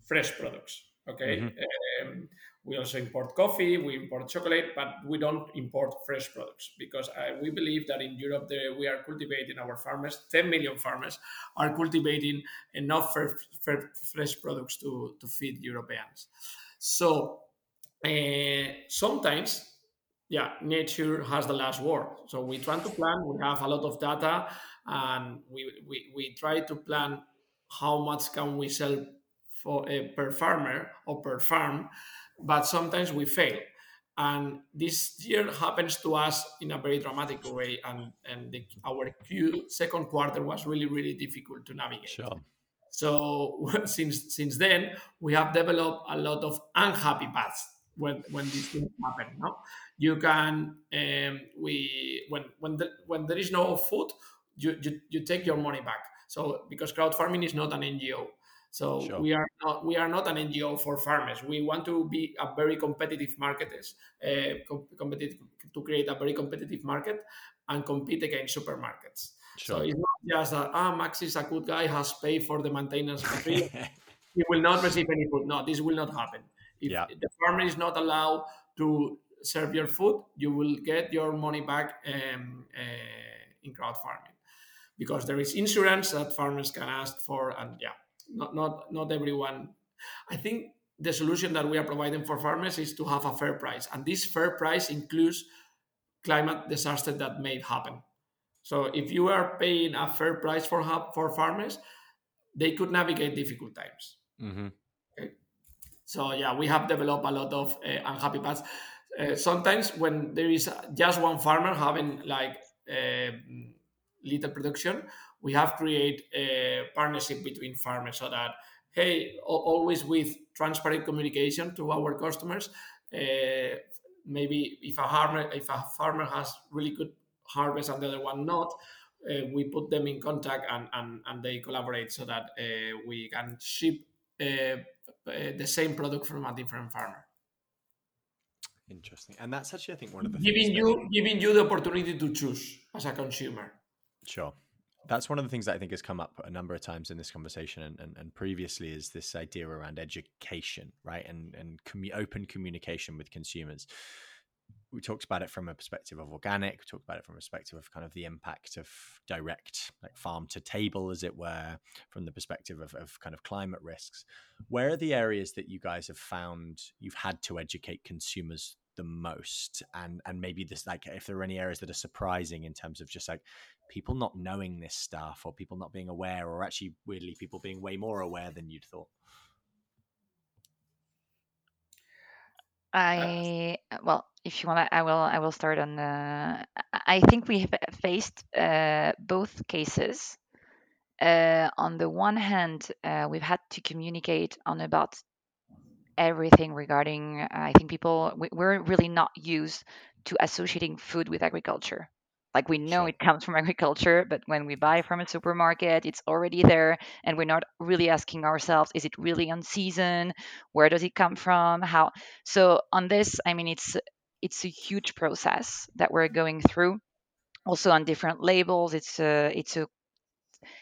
fresh products. Okay, mm-hmm. um, we also import coffee, we import chocolate, but we don't import fresh products because uh, we believe that in Europe the, we are cultivating our farmers, 10 million farmers are cultivating enough fresh products to, to feed Europeans. So uh, sometimes, yeah, nature has the last word. So we try to plan, we have a lot of data, and we, we, we try to plan how much can we sell for uh, per farmer or per farm but sometimes we fail. And this year happens to us in a very dramatic way, and and the, our Q second quarter was really really difficult to navigate. Sure. So since since then, we have developed a lot of unhappy paths when when these things happen. No, you can um, we when when the, when there is no food, you, you you take your money back. So because crowd farming is not an NGO, so sure. we are not we are not an NGO for farmers. We want to be a very competitive market, uh, competitive to create a very competitive market and compete against supermarkets. Sure. So it's not just that ah Max is a good guy, has paid for the maintenance fee. he will not receive any food. No, this will not happen. If yeah. the farmer is not allowed to serve your food, you will get your money back um, uh, in crowd farming because there is insurance that farmers can ask for, and yeah, not not not everyone. I think the solution that we are providing for farmers is to have a fair price, and this fair price includes climate disaster that may happen. So if you are paying a fair price for for farmers, they could navigate difficult times. Mm-hmm. Okay. So yeah, we have developed a lot of uh, unhappy paths. Uh, sometimes when there is just one farmer having like uh, little production, we have created a partnership between farmers so that hey always with transparent communication to our customers uh, maybe if a farmer if a farmer has really good harvest and the other one not uh, we put them in contact and, and, and they collaborate so that uh, we can ship uh, uh, the same product from a different farmer. Interesting. And that's actually i think one of the giving you that... giving you the opportunity to choose as a consumer. Sure that's one of the things that I think has come up a number of times in this conversation and, and, and previously is this idea around education, right? And and commu- open communication with consumers. We talked about it from a perspective of organic. We talked about it from a perspective of kind of the impact of direct, like farm to table, as it were, from the perspective of, of kind of climate risks. Where are the areas that you guys have found you've had to educate consumers the most and and maybe this like if there are any areas that are surprising in terms of just like people not knowing this stuff or people not being aware or actually weirdly people being way more aware than you'd thought. I well if you want i will i will start on the i think we have faced uh, both cases. Uh, on the one hand uh, we've had to communicate on about everything regarding uh, i think people we're really not used to associating food with agriculture like we know sure. it comes from agriculture but when we buy from a supermarket it's already there and we're not really asking ourselves is it really on season? Where does it come from? How so on this i mean it's it's a huge process that we're going through. Also on different labels it's a it's a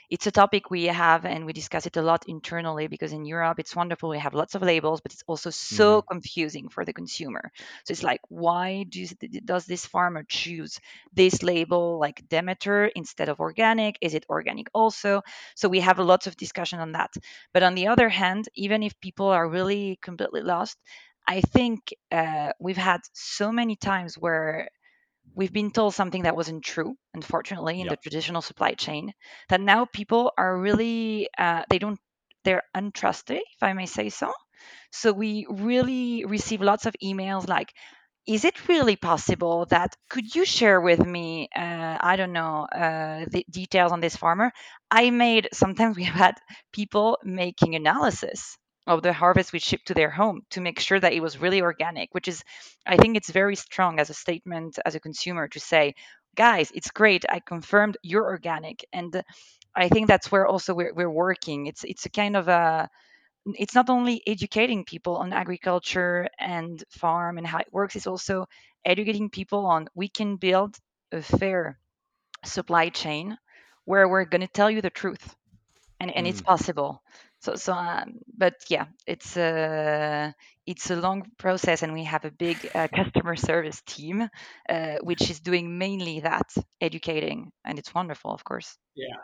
it's a topic we have and we discuss it a lot internally because in Europe it's wonderful we have lots of labels but it's also so mm-hmm. confusing for the consumer. So it's like why do, does this farmer choose this label like Demeter instead of organic? Is it organic also? So we have a lot of discussion on that. But on the other hand even if people are really completely lost I think uh, we've had so many times where we've been told something that wasn't true unfortunately in the traditional supply chain that now people are really uh, they don't they're untrusted if i may say so. So we really receive lots of emails like is it really possible that could you share with me uh, i don't know uh, the details on this farmer? I made sometimes we have had people making analysis of the harvest we shipped to their home to make sure that it was really organic which is i think it's very strong as a statement as a consumer to say guys it's great. I confirmed you're organic. And i think that's where also we're, we're working. It's it's a kind of a it's not only educating people on agriculture and farm and how it works it's also educating people on we can build a fair supply chain where we're going to tell you the truth. And, and mm. it's possible so so um, but yeah it's a it's a long process and we have a big uh, customer service team uh, which is doing mainly that educating and it's wonderful of course. Yeah.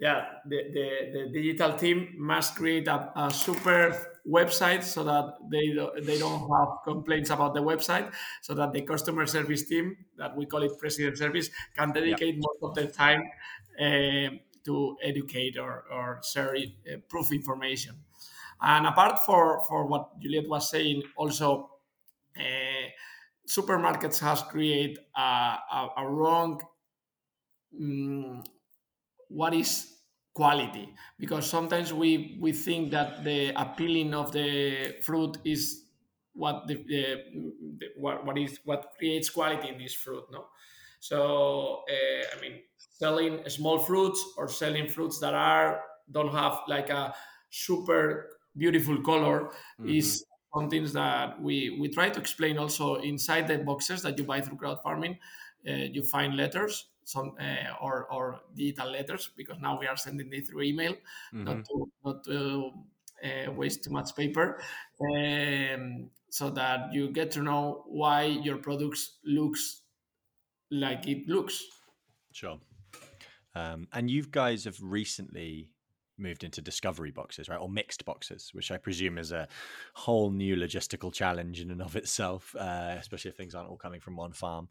Yeah, the, the, the digital team must create a, a super website so that they don't, they don't have complaints about the website, so that the customer service team, that we call it president service, can dedicate most of their time uh, to educate or, or share uh, proof information. And apart for, for what Juliette was saying, also uh, supermarkets has created a, a, a wrong um, what is quality because sometimes we we think that the appealing of the fruit is what the, the, the what, what is what creates quality in this fruit no so uh, i mean selling small fruits or selling fruits that are don't have like a super beautiful color mm-hmm. is something that we we try to explain also inside the boxes that you buy through crowd farming uh, you find letters some uh, or or digital letters because now we are sending it through email, mm-hmm. not to not to uh, waste too much paper, um, so that you get to know why your products looks like it looks. Sure. Um, and you guys have recently moved into discovery boxes, right, or mixed boxes, which I presume is a whole new logistical challenge in and of itself, uh, especially if things aren't all coming from one farm.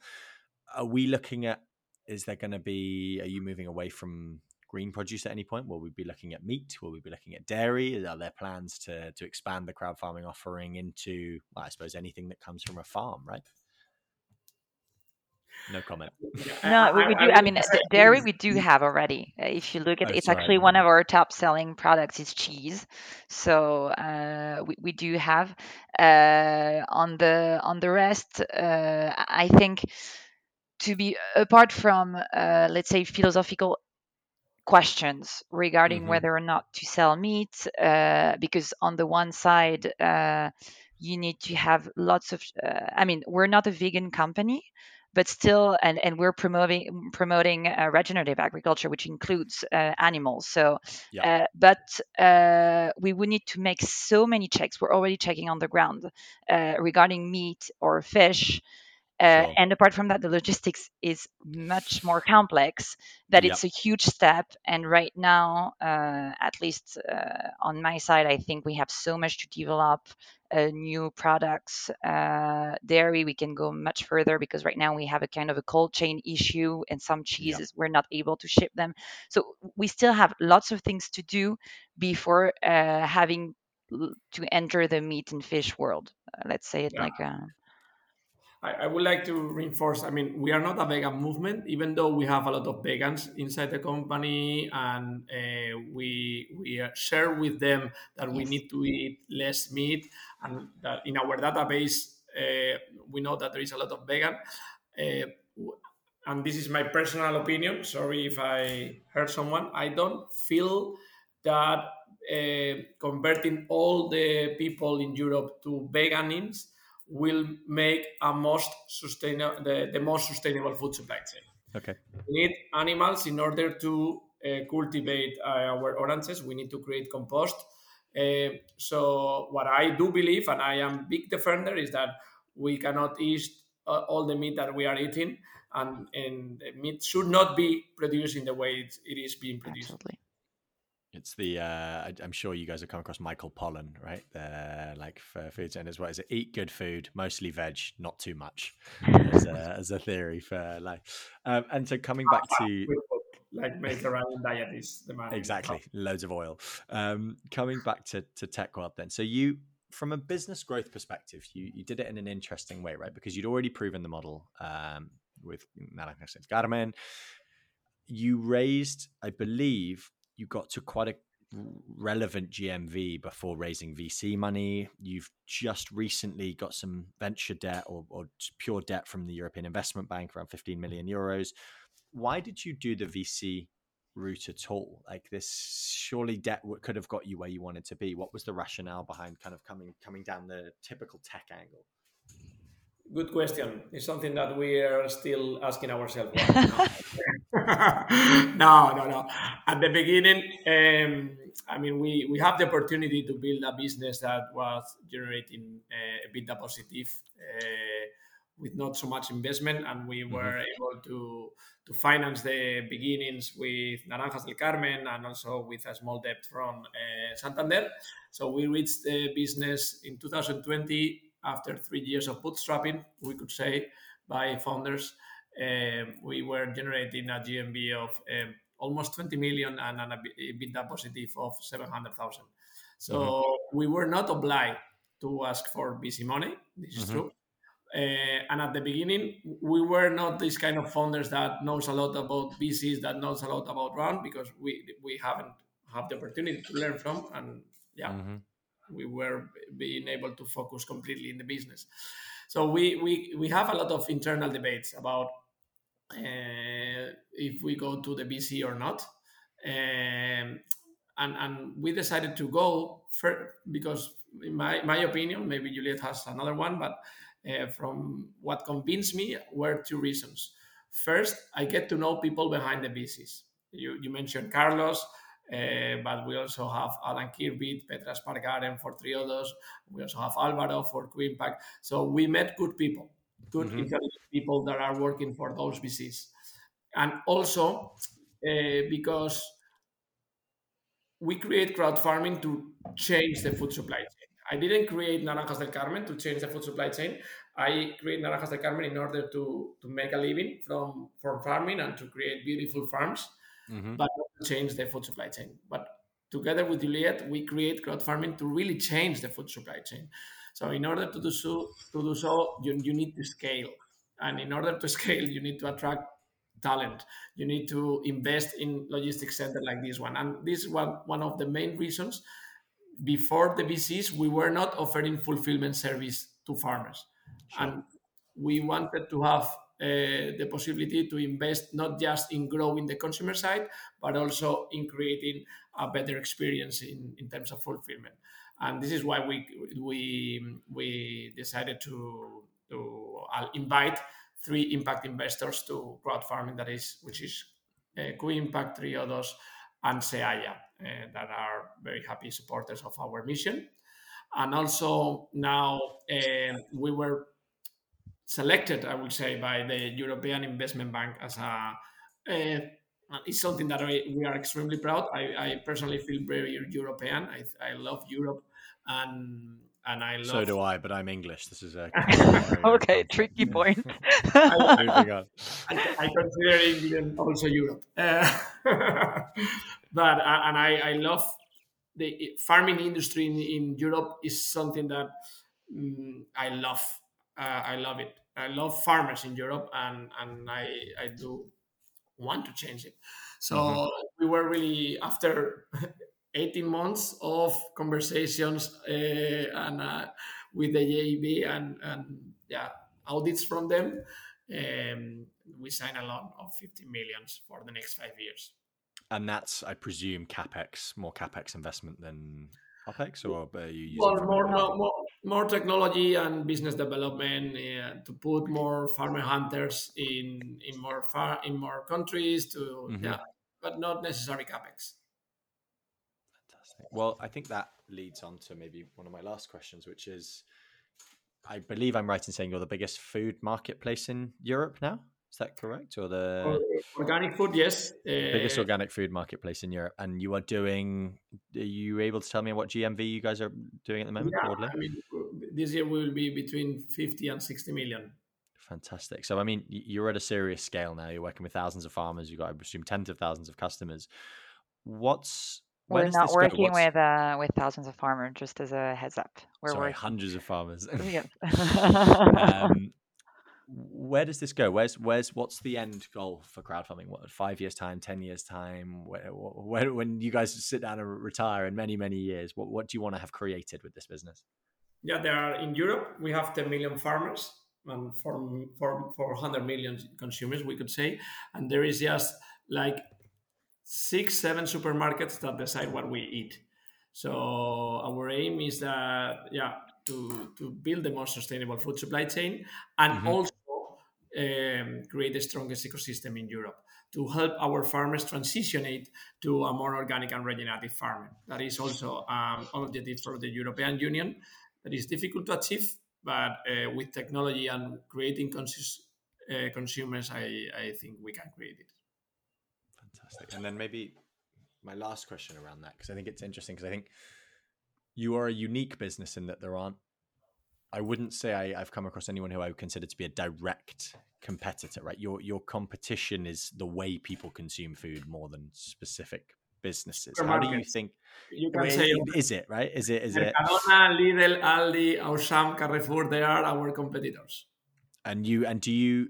Are we looking at is there going to be? Are you moving away from green produce at any point? Will we be looking at meat? Will we be looking at dairy? Are there plans to to expand the crowd farming offering into, well, I suppose, anything that comes from a farm, right? No comment. no, we, we do. I mean, dairy we do have already. Uh, if you look at, oh, it's sorry. actually one of our top selling products is cheese. So uh, we we do have uh, on the on the rest. Uh, I think to be apart from uh, let's say philosophical questions regarding mm-hmm. whether or not to sell meat uh, because on the one side uh, you need to have lots of uh, i mean we're not a vegan company but still and, and we're promoting promoting uh, regenerative agriculture which includes uh, animals. So yeah. but we would need to make so many checks. We're already checking on the ground regarding meat or fish uh. And apart from that, the logistics is much more complex. That yep. it's a huge step. And right now, uh, at least uh, on my side, I think we have so much to develop. Uh, new products, uh, dairy, we can go much further because right now we have a kind of a cold chain issue, and some cheeses yep. we're not able to ship them. So we still have lots of things to do before uh, having to enter the meat and fish world. let's say it yeah. like a I, I, would like to reinforce. I mean, we are not a vegan movement, even though we have a lot of vegans inside the company, and uh, we we share with them that we need to eat less meat, and that in our database uh, we know that there is a lot of vegan. Uh, and this is my personal opinion. Sorry if I hurt someone. I don't feel that uh, converting all the people in Europe to veganins will make a most sustainable the, the most sustainable food supply chain. Okay. We need animals in order to uh, cultivate uh, our oranges. We need to create compost. Uh, so what I do believe, and I am big defender, is that we cannot eat uh, all the meat that we are eating, and, and meat should not be produced in the way it, it is being produced. Absolutely. It's the uh, I'm sure you guys have come across Michael Pollan, right? The like for food centers. What is it? Eat good food, mostly veg, not too much, as a, as a theory for life. Um, and so coming back to like Mediterranean diet is the man. Exactly, loads of oil. Um, coming back to to Tech World, then. So you from a business growth perspective, you, you did it in an interesting way, right? Because you'd already proven the model um, with Carmen. You raised, I believe, you got to quite a relevant GMV before raising VC money. You've just recently got some venture debt or, or pure debt from the European Investment Bank, around 15 million euros. Why did you do the VC route at all? Like this, surely debt could have got you where you wanted to be. What was the rationale behind kind of coming coming down the typical tech angle? Good question. It's something that we are still asking ourselves. no, no, no. At the beginning, um, I mean, we, we have the opportunity to build a business that was generating uh, a bit positive uh, with not so much investment, and we mm-hmm. were able to to finance the beginnings with Naranjas del Carmen and also with a small debt from uh, Santander. So we reached the business in 2020 after three years of bootstrapping, we could say, by founders. Um, we were generating a GMV of um, almost 20 million and an EBITDA positive of 700,000. So mm-hmm. we were not obliged to ask for VC money. This is mm-hmm. true. Uh, and at the beginning, we were not this kind of founders that knows a lot about VCs, that knows a lot about round, because we we haven't have the opportunity to learn from. And yeah, mm-hmm we were being able to focus completely in the business. So we we, we have a lot of internal debates about uh, if we go to the BC or not. Um, and, and we decided to go for, because in my, my opinion, maybe Juliette has another one, but uh, from what convinced me were two reasons. First, I get to know people behind the VCs. You, you mentioned Carlos, uh, but we also have Alan Kirby, Petra Spargaren for Triodos. We also have Alvaro for QImpact. So we met good people, good mm-hmm. intelligent people that are working for those VCs. And also uh, because we create crowd farming to change the food supply chain. I didn't create Naranjas del Carmen to change the food supply chain. I create Naranjas del Carmen in order to, to make a living from, from farming and to create beautiful farms mm-hmm. but change the food supply chain. But together with Juliette, we create crowd farming to really change the food supply chain. So in order to do so, to do so, you, you need to scale, and in order to scale, you need to attract talent. You need to invest in logistics center like this one, and this is one one of the main reasons. Before the VCs, we were not offering fulfillment service to farmers, sure. and we wanted to have the possibility to invest not just in growing the consumer side, but also in creating a better experience in, in terms of fulfillment. And this is why we we we decided to to uh, invite three impact investors to crowd farming that is which is uh, QImpact, Triodos, and Seaya uh, that are very happy supporters of our mission. And also now uh, we were selected, I would say, by the European Investment Bank as a. Uh, it's something that I, we are extremely proud. I, I personally feel very European. I, I love Europe, and and I love. So do I, but I'm English. This is a okay tricky point. I, I, I, consider England also Europe, uh, but uh, and I, I love the farming industry in, in Europe is something that um, I love uh, I love it. I love farmers in Europe, and and I I do want to change it. So mm-hmm. we were really after 18 months of conversations uh, and uh, with the JEB and and yeah audits from them. Um, we signed a loan of 50 millions for the next five years. And that's, I presume, capex, more capex investment than OpEx, or are you using well, more, more, more, more, technology and business development uh, to put more farmer hunters in in more far in more countries to mm-hmm. yeah, but not necessarily capex. Fantastic. Well, I think that leads on to maybe one of my last questions, which is, I believe I'm right in saying you're the biggest food marketplace in Europe now. Is that correct? Or the organic food? Yes, biggest uh, organic food marketplace in Europe, and you are doing. Are you able to tell me what GMV you guys are doing at the moment? Yeah, broadly? I mean, this year will be between fifty and sixty million. Fantastic. So, I mean, you're at a serious scale now. You're working with thousands of farmers. You've got, I presume, tens of thousands of customers. What's Where We're not this working with uh, with thousands of farmers. Just as a heads up, we're Sorry, working. hundreds of farmers. Um, where does this go? Where's where's what's the end goal for crowdfunding? What five years time, ten years time? Where, where, when you guys sit down and retire in many many years, what what do you want to have created with this business? Yeah, there are in Europe we have 10 million farmers and 4, 4, 400 million consumers, we could say, and there is just like six, seven supermarkets that decide what we eat. So our aim is that yeah to to build the most sustainable food supply chain and Mhm. also um, create the strongest ecosystem in Europe to help our farmers transition it to a more organic and regenerative farming. That is also um, an objective for the European Union that is difficult to achieve, but uh, with technology and creating conscious uh, consumers, I, I think we can create it. Fantastic. And then maybe my last question around that, because I think it's interesting, because I think you are a unique business in that there aren't, I wouldn't say I, I've come across anyone who I would consider to be a direct competitor, right? Your your competition is the way people consume food more than specific businesses. How do you think? You can say is it right? Is it is it? Mercadona, Lidl, Aldi, Auchan, Carrefour, they are our competitors. And you and do you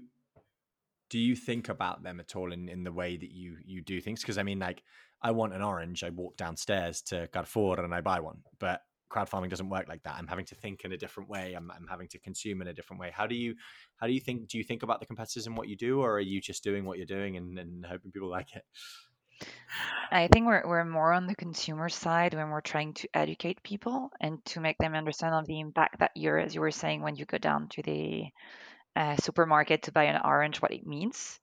do you think about them at all in in the way that you you do things? Because I mean, like, I want an orange, I walk downstairs to Carrefour and I buy one, but crowd farming doesn't work like that. I'm having to think in a different way. I'm, I'm having to consume in a different way. How do you how do you think? Do you think about the competitors in what you do, or are you just doing what you're doing and, and hoping people like it? I think we're we're more on the consumer side when we're trying to educate people and to make them understand of the impact that you're, as you were saying, when you go down to the uh, supermarket to buy an orange, what it means.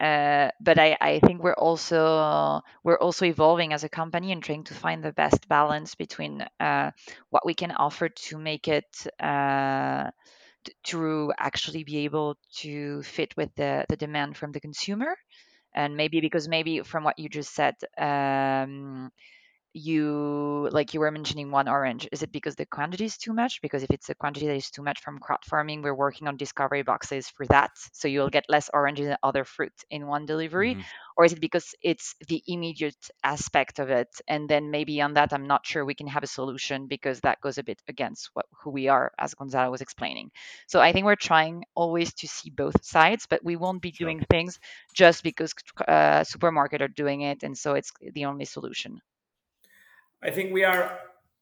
Uh, but I, I think we're also we're also evolving as a company and trying to find the best balance between uh, what we can offer to make it uh, to actually be able to fit with the, the demand from the consumer. And maybe because maybe from what you just said um, you like you were mentioning one orange is it because the quantity is too much because if it's a quantity that is too much from crowd farming we're working on discovery boxes for that so you'll get less oranges and other fruit in one delivery Mhm. or is it because it's the immediate aspect of it and then maybe on that i'm not sure we can have a solution because that goes a bit against what who we are as gonzalo was explaining so i think we're trying always to see both sides but we won't be Sure. doing things just because uh, supermarket are doing it and so it's the only solution I think we are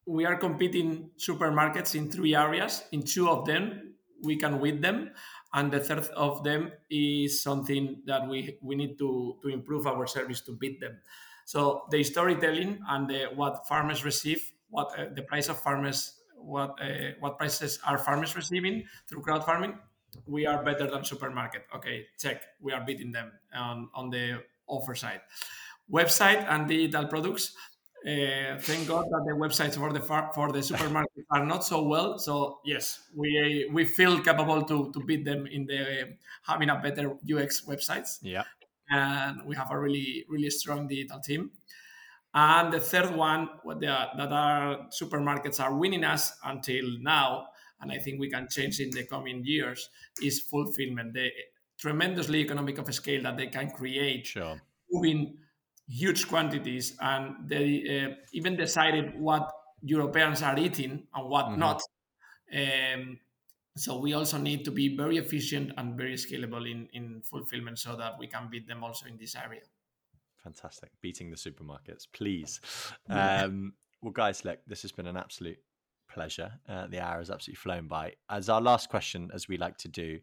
we are competing supermarkets in three areas. In two of them, we can win them, and the third of them is something that we we need to to improve our service to beat them. So the storytelling and the, what farmers receive, what uh, the price of farmers, what uh, what prices are farmers receiving through crowd farming, we are better than supermarket. Okay, check. We are beating them on on the offer side. Website and digital products uh, thank God that the websites for the far, for the supermarket are not so well. So yes, we we feel capable to to beat them in the having a better UX websites, Yeah. and we have a really really strong digital team. And the third one, what are, that our supermarkets are winning us until now, and I think we can change in the coming years, is fulfillment. The tremendously economic of scale that they can create Sure. moving huge quantities and they uh, even decided what Europeans are eating and what Mhm. not. Um, so we also need to be very efficient and very scalable in, in fulfillment so that we can beat them also in this area. Fantastic. Beating the supermarkets, please. Um, well, guys, look, this has been an absolute pleasure. Uh, the hour has absolutely flown by. As our last question, as we like to do,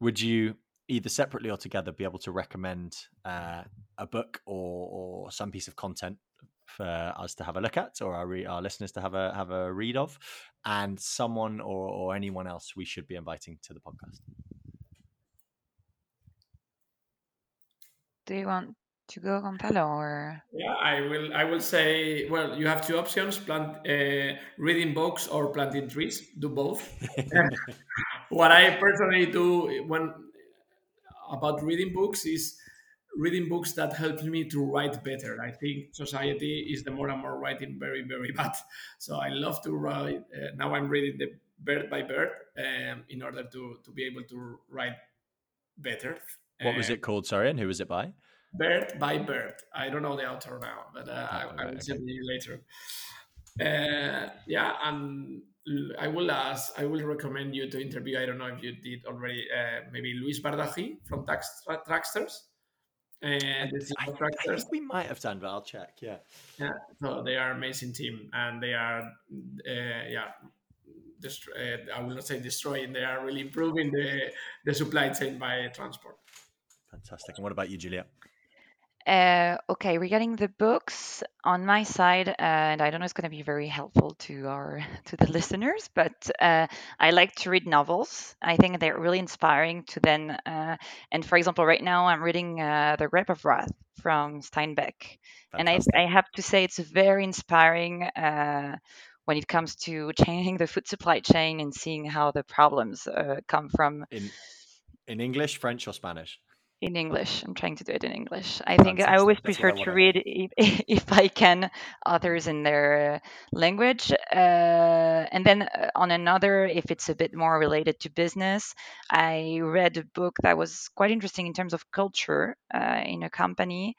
would you either separately or together be able to recommend uh, a book or, or some piece of content for us to have a look at or our, re- our listeners to have a have a read of and someone or, or anyone else we should be inviting to the podcast do you want to go gonzalo or Yeah, I will. I will say. Well, you have two options: plant, uh, reading books or planting trees. Do both. what I personally do when about reading books is reading books that help me to write better. I think society is the more and more writing very very bad. So I love to write. Uh, now I'm reading the bird by bird um, in order to to be able to write better. what was it called sorry and who was it by Bird by Bird. I don't know the author now, but uh, I, I, will send you later. Uh, yeah, and I will ask. I will recommend you to interview. I don't know if you did already. Uh, maybe Luis Bardají from Tax Trucksters. And I, I, I, think we might have done, but I'll check. Yeah, yeah. So they are amazing team, and they are, uh, yeah. Dest- uh, I will not say destroying. They are really improving the the supply chain by transport. Fantastic. And what about you, Julia? Uh, okay, regarding the books on my side, uh, and I don't know it's going to be very helpful to our to the listeners, but uh, I like to read novels. I think they're really inspiring to then. Uh, and for example, right now I'm reading uh, The Grapes of Wrath from Steinbeck, and I, I have to say it's very inspiring uh, when it comes to changing the food supply chain and seeing how the problems come from. In in English, French, or Spanish? In English. I'm trying to do it in English. I think I always prefer to read, if, if, I can, authors in their language. Uh, and then uh, on another, if it's a bit more related to business, I read a book that was quite interesting in terms of culture uh, in a company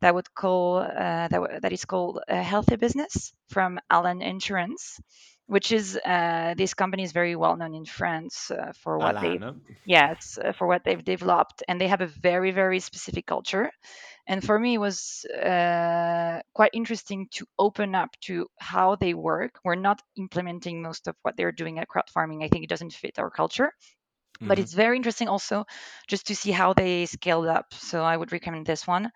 that would call uh, that, that is called a healthy business from Alan Insurance which is uh, this company is very well known in France uh, for what they yes uh, for what they've developed, and they have a very very specific culture. And for me, it was uh, quite interesting to open up to how they work. We're not implementing most of what they're doing at CrowdFarming. I think it doesn't fit our culture. Mm-hmm. But it's very interesting also just to see how they scaled up. So I would recommend this one.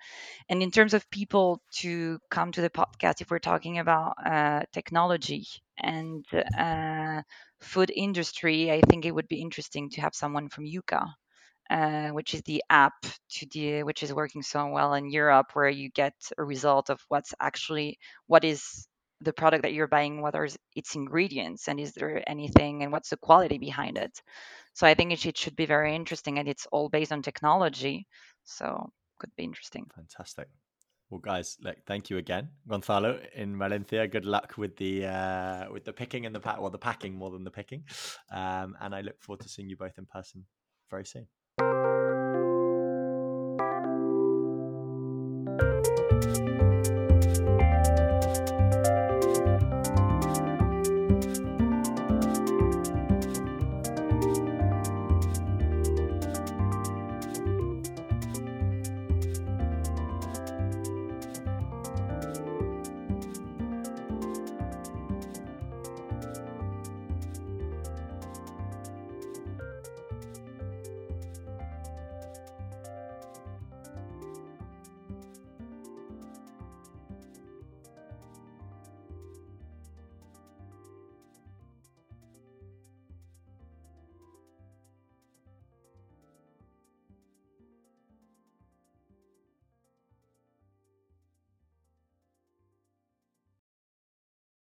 And in terms of people to come to the podcast, if we're talking about uh, technology and uh, food industry, I think it would be interesting to have someone from Yuka. Uh, which is the app to the which is working so well in Europe, where you get a result of what's actually what is the product that you're buying, what are its ingredients, and is there anything, and what's the quality behind it. So I think it, it should be very interesting, and it's all based on technology. So could be interesting. Fantastic. Well, guys, look, thank you again, Gonzalo in Valencia. Good luck with the uh, with the picking and the pack, well, the packing more than the picking. Um, and I look forward to seeing you both in person very soon.